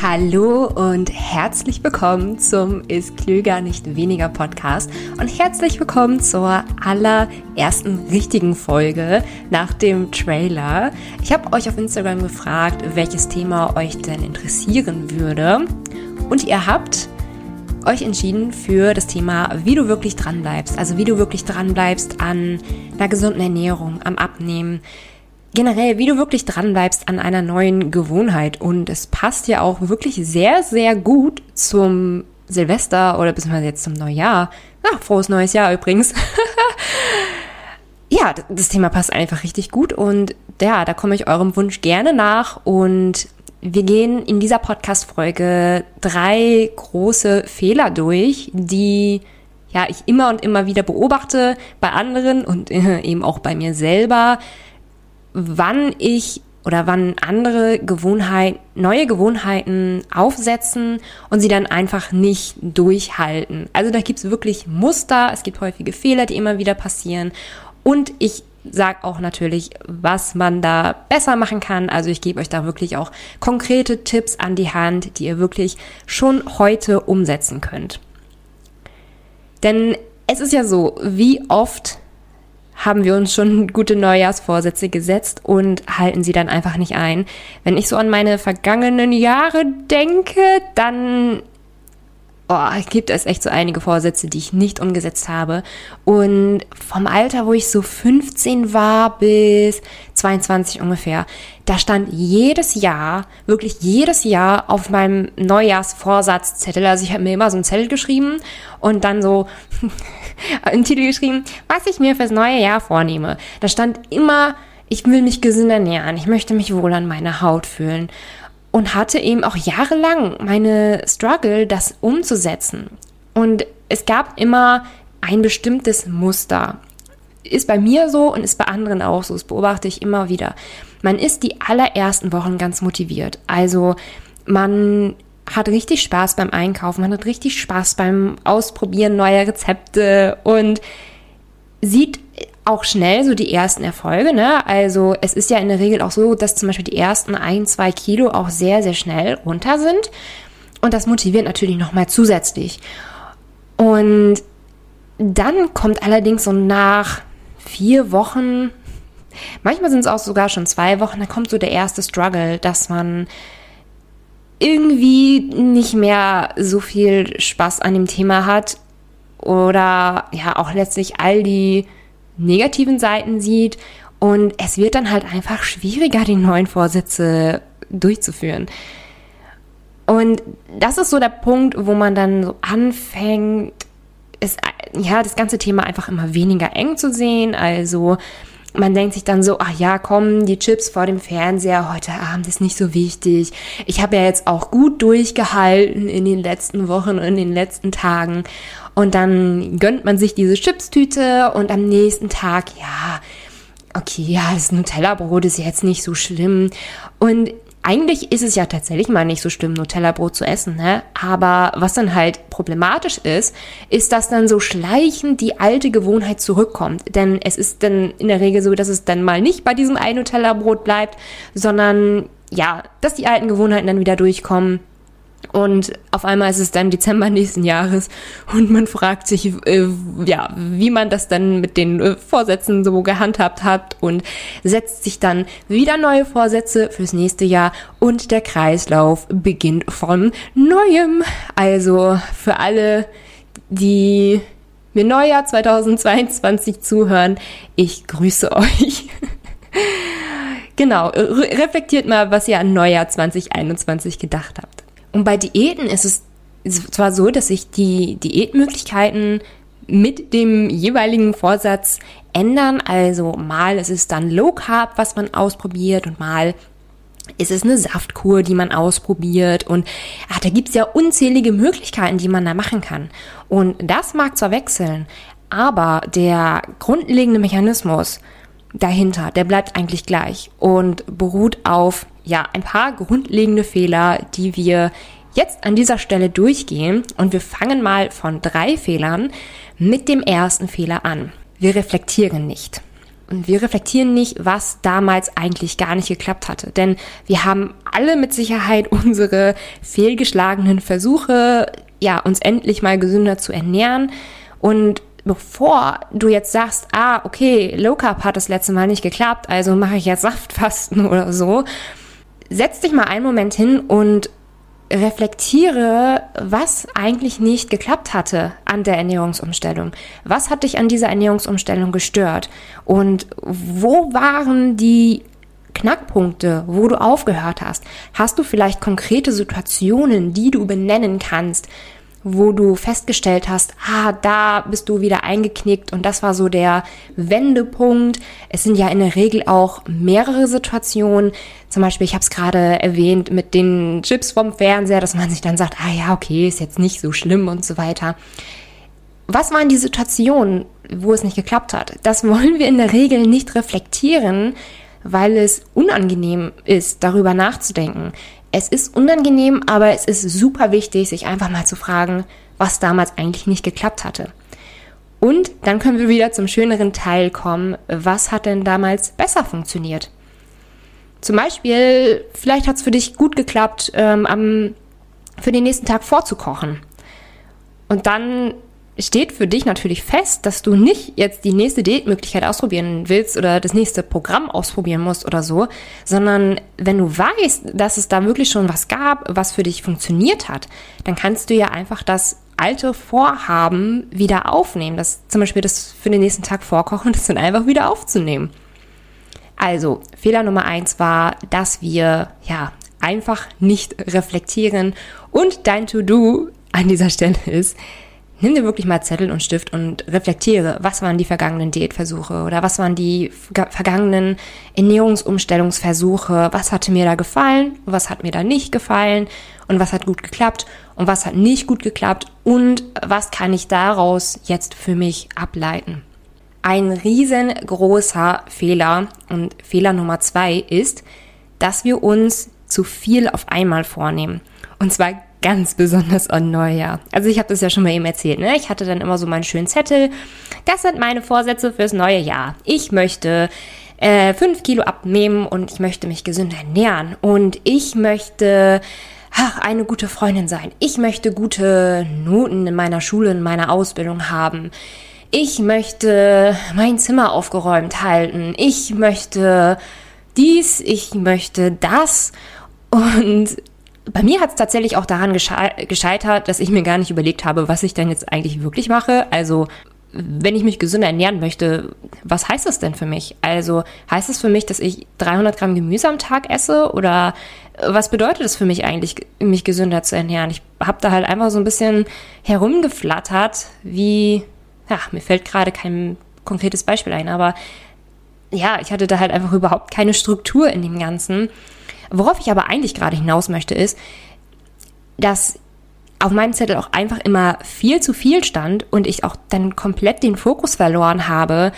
Hallo und herzlich willkommen zum Ist klüger nicht weniger Podcast. Und herzlich willkommen zur allerersten richtigen Folge nach dem Trailer. Ich habe euch auf Instagram gefragt, welches Thema euch denn interessieren würde. Und ihr habt euch entschieden für das Thema, wie du wirklich dran bleibst, also wie du wirklich dran bleibst an einer gesunden Ernährung, am Abnehmen, generell, wie du wirklich dran bleibst an einer neuen Gewohnheit. Und es passt ja auch wirklich sehr, sehr gut zum Silvester oder beziehungsweise jetzt zum Neujahr. Ja, frohes neues Jahr übrigens. ja, das Thema passt einfach richtig gut und ja, da komme ich eurem Wunsch gerne nach und wir gehen in dieser Podcast-Folge drei große Fehler durch, die ja ich immer und immer wieder beobachte bei anderen und eben auch bei mir selber, wann ich oder wann andere Gewohnheiten, neue Gewohnheiten aufsetzen und sie dann einfach nicht durchhalten. Also da gibt es wirklich Muster, es gibt häufige Fehler, die immer wieder passieren. Und ich sage auch natürlich, was man da besser machen kann. Also ich gebe euch da wirklich auch konkrete Tipps an die Hand, die ihr wirklich schon heute umsetzen könnt. Denn es ist ja so, wie oft haben wir uns schon gute Neujahrsvorsätze gesetzt und halten sie dann einfach nicht ein. Wenn ich so an meine vergangenen Jahre denke, dann oh, gibt es echt so einige Vorsätze, die ich nicht umgesetzt habe. Und vom Alter, wo ich so 15 war bis 22 ungefähr, da stand jedes Jahr, wirklich jedes Jahr auf meinem Neujahrsvorsatzzettel. Also ich habe mir immer so einen Zettel geschrieben und dann so einen Titel geschrieben, was ich mir fürs neue Jahr vornehme. Da stand immer, ich will mich gesünder ernähren, ich möchte mich wohl an meiner Haut fühlen und hatte eben auch jahrelang meine Struggle, das umzusetzen. Und es gab immer ein bestimmtes Muster. Ist bei mir so und ist bei anderen auch so. Das beobachte ich immer wieder. Man ist die allerersten Wochen ganz motiviert. Also man hat richtig Spaß beim Einkaufen, man hat richtig Spaß beim Ausprobieren neuer Rezepte und sieht auch schnell so die ersten Erfolge. Ne? Also es ist ja in der Regel auch so, dass zum Beispiel die ersten ein, zwei Kilo auch sehr, sehr schnell runter sind. Und das motiviert natürlich nochmal zusätzlich. Und dann kommt allerdings so nach vier Wochen, manchmal sind es auch sogar schon zwei Wochen, dann kommt so der erste Struggle, dass man irgendwie nicht mehr so viel Spaß an dem Thema hat oder ja auch letztlich all die negativen Seiten sieht und es wird dann halt einfach schwieriger, die neuen Vorsätze durchzuführen. Und das ist so der Punkt, wo man dann so anfängt, es, ja, das ganze Thema einfach immer weniger eng zu sehen. Also man denkt sich dann so, ach ja, komm, die Chips vor dem Fernseher heute Abend ist nicht so wichtig. Ich habe ja jetzt auch gut durchgehalten in den letzten Wochen und in den letzten Tagen. Und dann gönnt man sich diese Chipstüte und am nächsten Tag, ja, okay, ja, das Nutella-Brot ist jetzt nicht so schlimm. Und eigentlich ist es ja tatsächlich mal nicht so schlimm, Nutella-Brot zu essen, ne? Aber was dann halt problematisch ist, ist, dass dann so schleichend die alte Gewohnheit zurückkommt. Denn es ist dann in der Regel so, dass es dann mal nicht bei diesem einen Nutella-Brot bleibt, sondern ja, dass die alten Gewohnheiten dann wieder durchkommen und auf einmal ist es dann Dezember nächsten Jahres und man fragt sich, äh, ja, wie man das dann mit den äh, Vorsätzen so gehandhabt hat und setzt sich dann wieder neue Vorsätze fürs nächste Jahr und der Kreislauf beginnt von neuem. Also für alle, die mir Neujahr 2022 zuhören, ich grüße euch. genau, reflektiert mal, was ihr an Neujahr 2021 gedacht habt. Und bei Diäten ist es zwar so, dass sich die Diätmöglichkeiten mit dem jeweiligen Vorsatz ändern. Also mal ist es dann Low Carb, was man ausprobiert und mal ist es eine Saftkur, die man ausprobiert und ach, da gibt's ja unzählige Möglichkeiten, die man da machen kann. Und das mag zwar wechseln, aber der grundlegende Mechanismus dahinter, der bleibt eigentlich gleich und beruht auf ja, ein paar grundlegende Fehler, die wir jetzt an dieser Stelle durchgehen. Und wir fangen mal von drei Fehlern mit dem ersten Fehler an. Wir reflektieren nicht. und wir reflektieren nicht, was damals eigentlich gar nicht geklappt hatte. Denn wir haben alle mit Sicherheit unsere fehlgeschlagenen Versuche, ja, uns endlich mal gesünder zu ernähren. Und bevor du jetzt sagst, ah, okay, Low Carb hat das letzte Mal nicht geklappt, also mache ich jetzt Saftfasten oder so, setz dich mal einen Moment hin und reflektiere, was eigentlich nicht geklappt hatte an der Ernährungsumstellung. Was hat dich an dieser Ernährungsumstellung gestört? Und wo waren die Knackpunkte, wo du aufgehört hast? Hast du vielleicht konkrete Situationen, die du benennen kannst, wo du festgestellt hast, ah, da bist du wieder eingeknickt und das war so der Wendepunkt. Es sind ja in der Regel auch mehrere Situationen. Zum Beispiel, ich habe es gerade erwähnt mit den Chips vom Fernseher, dass man sich dann sagt, ah ja, okay, ist jetzt nicht so schlimm und so weiter. Was waren die Situationen, wo es nicht geklappt hat? Das wollen wir in der Regel nicht reflektieren, weil es unangenehm ist, darüber nachzudenken. Es ist unangenehm, aber es ist super wichtig, sich einfach mal zu fragen, was damals eigentlich nicht geklappt hatte. Und dann können wir wieder zum schöneren Teil kommen. Was hat denn damals besser funktioniert? Zum Beispiel, vielleicht hat es für dich gut geklappt, ähm, am, für den nächsten Tag vorzukochen. Und dann steht für dich natürlich fest, dass du nicht jetzt die nächste Diätmöglichkeit ausprobieren willst oder das nächste Programm ausprobieren musst oder so, sondern wenn du weißt, dass es da wirklich schon was gab, was für dich funktioniert hat, dann kannst du ja einfach das alte Vorhaben wieder aufnehmen. Das zum Beispiel das für den nächsten Tag vorkochen, das dann einfach wieder aufzunehmen. Also, Fehler Nummer eins war, dass wir, ja, einfach nicht reflektieren und dein To-Do an dieser Stelle ist, nimm dir wirklich mal Zettel und Stift und reflektiere, was waren die vergangenen Diätversuche oder was waren die vergangenen Ernährungsumstellungsversuche, was hatte mir da gefallen, was hat mir da nicht gefallen und was hat gut geklappt und was hat nicht gut geklappt und was kann ich daraus jetzt für mich ableiten. Ein riesengroßer Fehler und Fehler Nummer zwei ist, dass wir uns zu viel auf einmal vornehmen. Und zwar ganz besonders an Neujahr. Also ich habe das ja schon mal eben erzählt, ne? Ich hatte dann immer so meinen schönen Zettel. Das sind meine Vorsätze fürs neue Jahr. Ich möchte äh, fünf Kilo abnehmen und ich möchte mich gesünder ernähren und ich möchte ach, eine gute Freundin sein. Ich möchte gute Noten in meiner Schule, in meiner Ausbildung haben. Ich möchte mein Zimmer aufgeräumt halten. Ich möchte dies, ich möchte das. Und bei mir hat es tatsächlich auch daran gescheitert, dass ich mir gar nicht überlegt habe, was ich denn jetzt eigentlich wirklich mache. Also wenn ich mich gesünder ernähren möchte, was heißt das denn für mich? Also heißt es für mich, dass ich 300 Gramm Gemüse am Tag esse oder was bedeutet es für mich eigentlich, mich gesünder zu ernähren? Ich habe da halt einfach so ein bisschen herumgeflattert, wie, ja, mir fällt gerade kein konkretes Beispiel ein, aber ja, ich hatte da halt einfach überhaupt keine Struktur in dem Ganzen. Worauf ich aber eigentlich gerade hinaus möchte, ist, dass auf meinem Zettel auch einfach immer viel zu viel stand und ich auch dann komplett den Fokus verloren habe,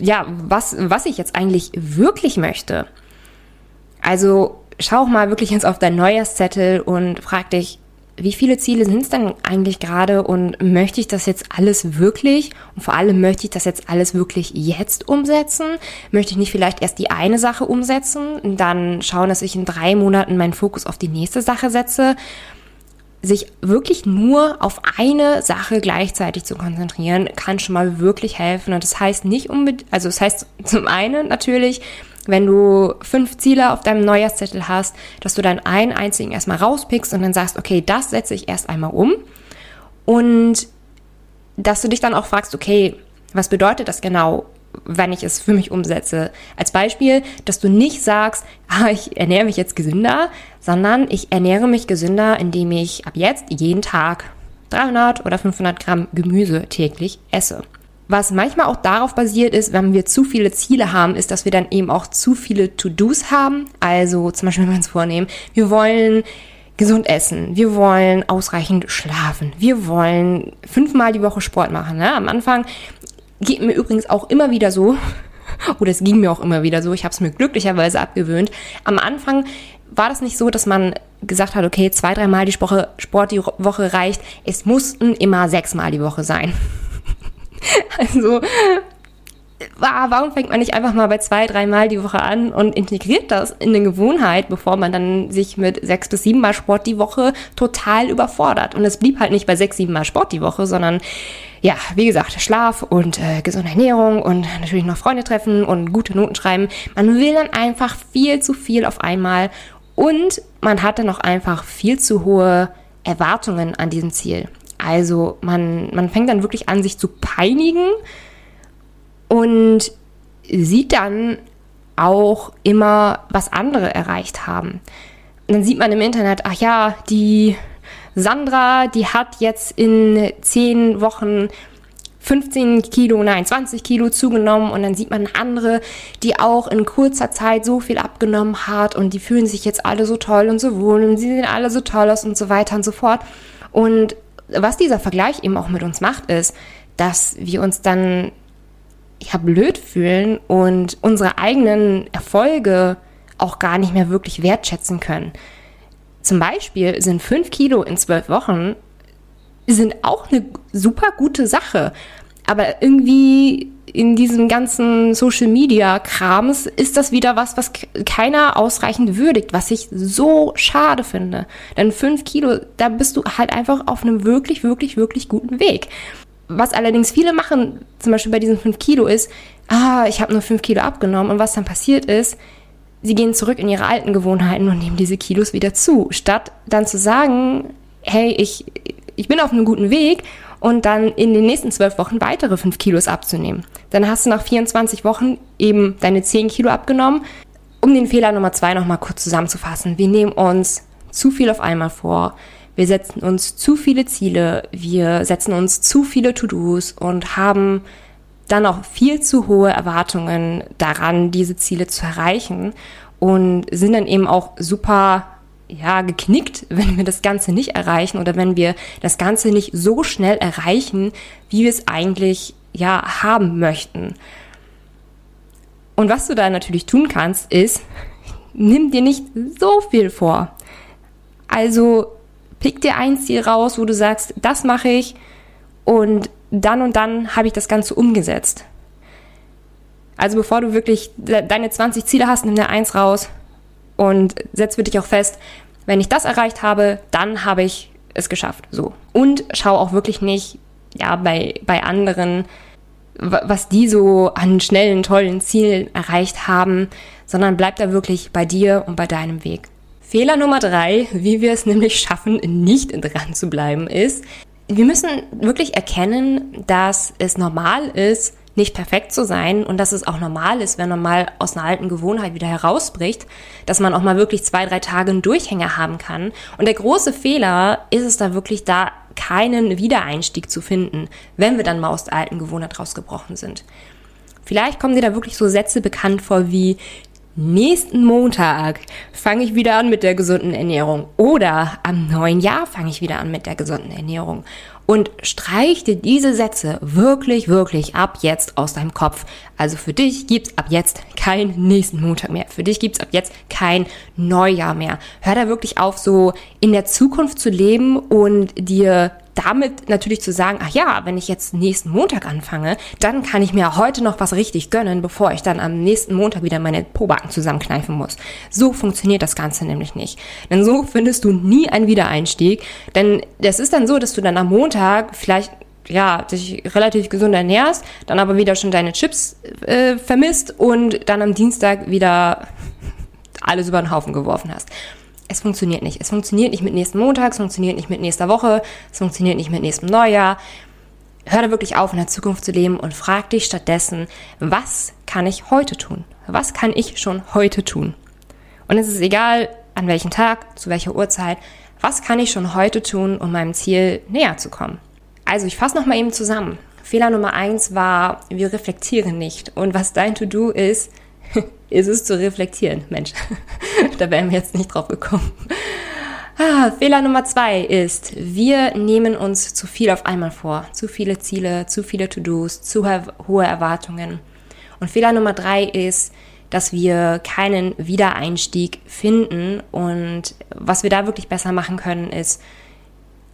ja, was, was ich jetzt eigentlich wirklich möchte. Also schau mal wirklich jetzt auf dein Neujahrszettel und frag dich, wie viele Ziele sind es denn eigentlich gerade und möchte ich das jetzt alles wirklich und vor allem möchte ich das jetzt alles wirklich jetzt umsetzen? Möchte ich nicht vielleicht erst die eine Sache umsetzen und dann schauen, dass ich in drei Monaten meinen Fokus auf die nächste Sache setze? Sich wirklich nur auf eine Sache gleichzeitig zu konzentrieren, kann schon mal wirklich helfen. Und das heißt nicht unbedingt, also das heißt zum einen natürlich, wenn du fünf Ziele auf deinem Neujahrszettel hast, dass du dann einen einzigen erstmal rauspickst und dann sagst, okay, das setze ich erst einmal um. Und dass du dich dann auch fragst, okay, was bedeutet das genau, wenn ich es für mich umsetze? Als Beispiel, dass du nicht sagst, ah, ich ernähre mich jetzt gesünder, sondern ich ernähre mich gesünder, indem ich ab jetzt jeden Tag 300 oder 500 Gramm Gemüse täglich esse. Was manchmal auch darauf basiert ist, wenn wir zu viele Ziele haben, ist, dass wir dann eben auch zu viele To-Dos haben. Also zum Beispiel, wenn wir uns vornehmen, wir wollen gesund essen, wir wollen ausreichend schlafen, wir wollen fünfmal die Woche Sport machen. Ne? Am Anfang geht mir übrigens auch immer wieder so, oder es ging mir auch immer wieder so, ich habe es mir glücklicherweise abgewöhnt. Am Anfang war das nicht so, dass man gesagt hat, okay, zwei, dreimal die Woche, Sport die Woche reicht. Es mussten immer sechsmal die Woche sein. Also warum fängt man nicht einfach mal bei zwei, dreimal die Woche an und integriert das in eine Gewohnheit, bevor man dann sich mit sechs bis sieben Mal Sport die Woche total überfordert. Und es blieb halt nicht bei sechs, sieben Mal Sport die Woche, sondern ja, wie gesagt, Schlaf und äh, gesunde Ernährung und natürlich noch Freunde treffen und gute Noten schreiben. Man will dann einfach viel zu viel auf einmal und man hat dann auch einfach viel zu hohe Erwartungen an diesem Ziel. Also man, man fängt dann wirklich an, sich zu peinigen und sieht dann auch immer, was andere erreicht haben. Und dann sieht man im Internet, ach ja, die Sandra, die hat jetzt in zehn Wochen 15 Kilo, nein, 20 Kilo zugenommen und dann sieht man andere, die auch in kurzer Zeit so viel abgenommen hat und die fühlen sich jetzt alle so toll und so wohl und sie sehen alle so toll aus und so weiter und so fort. Und was dieser Vergleich eben auch mit uns macht, ist, dass wir uns dann ja blöd fühlen und unsere eigenen Erfolge auch gar nicht mehr wirklich wertschätzen können. Zum Beispiel sind fünf Kilo in zwölf Wochen sind auch eine super gute Sache. Aber irgendwie in diesem ganzen Social Media Krams ist das wieder was, was keiner ausreichend würdigt, was ich so schade finde. Denn fünf Kilo, da bist du halt einfach auf einem wirklich, wirklich, wirklich guten Weg. Was allerdings viele machen, zum Beispiel bei diesen fünf Kilo, ist, ah, ich habe nur fünf Kilo abgenommen. Und was dann passiert ist, sie gehen zurück in ihre alten Gewohnheiten und nehmen diese Kilos wieder zu, statt dann zu sagen, hey, ich, ich bin auf einem guten Weg und dann in den nächsten zwölf Wochen weitere fünf Kilos abzunehmen. Dann hast du nach 24 Wochen eben deine zehn Kilo abgenommen. Um den Fehler Nummer zwei nochmal kurz zusammenzufassen. Wir nehmen uns zu viel auf einmal vor. Wir setzen uns zu viele Ziele. Wir setzen uns zu viele To-Dos und haben dann auch viel zu hohe Erwartungen daran, diese Ziele zu erreichen und sind dann eben auch super ja, geknickt, wenn wir das Ganze nicht erreichen oder wenn wir das Ganze nicht so schnell erreichen, wie wir es eigentlich ja haben möchten. Und was du da natürlich tun kannst, ist, nimm dir nicht so viel vor. Also pick dir ein Ziel raus, wo du sagst, das mache ich und dann und dann habe ich das Ganze umgesetzt. Also bevor du wirklich deine 20 Ziele hast, nimm dir eins raus und setz für dich auch fest, wenn ich das erreicht habe, dann habe ich es geschafft. So. Und schau auch wirklich nicht, ja, bei, bei anderen, was die so an schnellen, tollen Zielen erreicht haben, sondern bleib da wirklich bei dir und bei deinem Weg. Fehler Nummer drei, wie wir es nämlich schaffen, nicht dran zu bleiben, ist, wir müssen wirklich erkennen, dass es normal ist, nicht perfekt zu sein und dass es auch normal ist, wenn man mal aus einer alten Gewohnheit wieder herausbricht, dass man auch mal wirklich zwei, drei Tage einen Durchhänger haben kann. Und der große Fehler ist es da wirklich da, keinen Wiedereinstieg zu finden, wenn wir dann mal aus der alten Gewohnheit rausgebrochen sind. Vielleicht kommen dir da wirklich so Sätze bekannt vor wie nächsten Montag fange ich wieder an mit der gesunden Ernährung oder am neuen Jahr fange ich wieder an mit der gesunden Ernährung und streich dir diese Sätze wirklich, wirklich ab jetzt aus deinem Kopf. Also für dich gibt's ab jetzt keinen nächsten Montag mehr. Für dich gibt's ab jetzt kein Neujahr mehr. Hör da wirklich auf, so in der Zukunft zu leben und dir damit natürlich zu sagen, ach ja, wenn ich jetzt nächsten Montag anfange, dann kann ich mir heute noch was richtig gönnen, bevor ich dann am nächsten Montag wieder meine Pobacken zusammenkneifen muss. So funktioniert das Ganze nämlich nicht. Denn so findest du nie einen Wiedereinstieg. Denn es ist dann so, dass du dann am Montag vielleicht ja, dich relativ gesund ernährst, dann aber wieder schon deine Chips äh, vermisst und dann am Dienstag wieder alles über den Haufen geworfen hast es funktioniert nicht. Es funktioniert nicht mit nächsten Montag, es funktioniert nicht mit nächster Woche, es funktioniert nicht mit nächstem Neujahr. Hör da wirklich auf, in der Zukunft zu leben und frag dich stattdessen, was kann ich heute tun? Was kann ich schon heute tun? Und es ist egal, an welchem Tag, zu welcher Uhrzeit, was kann ich schon heute tun, um meinem Ziel näher zu kommen? Also ich fasse nochmal eben zusammen. Fehler Nummer eins war, wir reflektieren nicht. Und was dein To-Do ist, ist es zu reflektieren. Mensch, da wären wir jetzt nicht drauf gekommen. Ah, Fehler Nummer zwei ist, wir nehmen uns zu viel auf einmal vor. Zu viele Ziele, zu viele To-Dos, zu hohe Erwartungen. Und Fehler Nummer drei ist, dass wir keinen Wiedereinstieg finden. Und was wir da wirklich besser machen können, ist,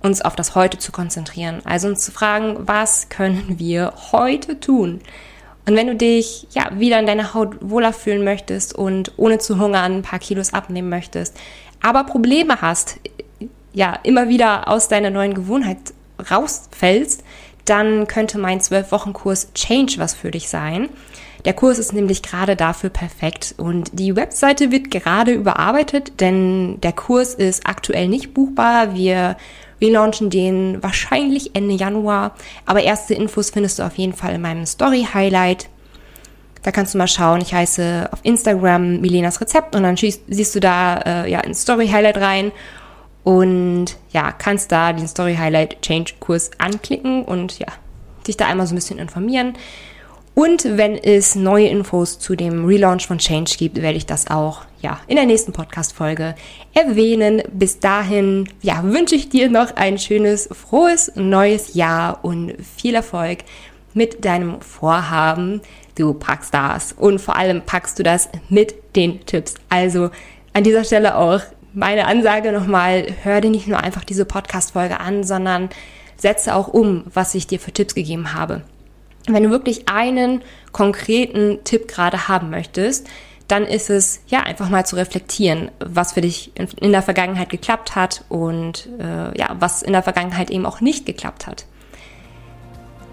uns auf das Heute zu konzentrieren. Also uns zu fragen, was können wir heute tun? Und wenn du dich ja wieder in deiner Haut wohler fühlen möchtest und ohne zu hungern ein paar Kilos abnehmen möchtest, aber Probleme hast, ja, immer wieder aus deiner neuen Gewohnheit rausfällst, dann könnte mein 12-Wochen-Kurs Change was für dich sein. Der Kurs ist nämlich gerade dafür perfekt und die Webseite wird gerade überarbeitet, denn der Kurs ist aktuell nicht buchbar. Wir relaunchen den wahrscheinlich Ende Januar, aber erste Infos findest du auf jeden Fall in meinem Story Highlight. Da kannst du mal schauen. Ich heiße auf Instagram Milenas Rezept und dann siehst du da äh, ja ein Story Highlight rein und ja, kannst da den Story Highlight Change Kurs anklicken und ja, dich da einmal so ein bisschen informieren. Und wenn es neue Infos zu dem Relaunch von Change gibt, werde ich das auch ja in der nächsten Podcast-Folge erwähnen. Bis dahin, ja, wünsche ich dir noch ein schönes, frohes neues Jahr und viel Erfolg mit deinem Vorhaben. Du packst das und vor allem packst du das mit den Tipps. Also an dieser Stelle auch meine Ansage nochmal, hör dir nicht nur einfach diese Podcast-Folge an, sondern setze auch um, was ich dir für Tipps gegeben habe. Wenn du wirklich einen konkreten Tipp gerade haben möchtest, dann ist es ja einfach mal zu reflektieren, was für dich in, der Vergangenheit geklappt hat und äh, ja, was in der Vergangenheit eben auch nicht geklappt hat.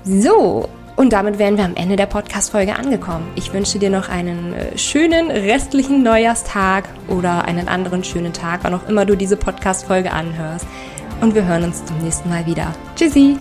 So, und damit wären wir am Ende der Podcast-Folge angekommen. Ich wünsche dir noch einen äh, schönen restlichen Neujahrstag oder einen anderen schönen Tag, wann auch immer du diese Podcast-Folge anhörst. Und wir hören uns zum nächsten Mal wieder. Tschüssi!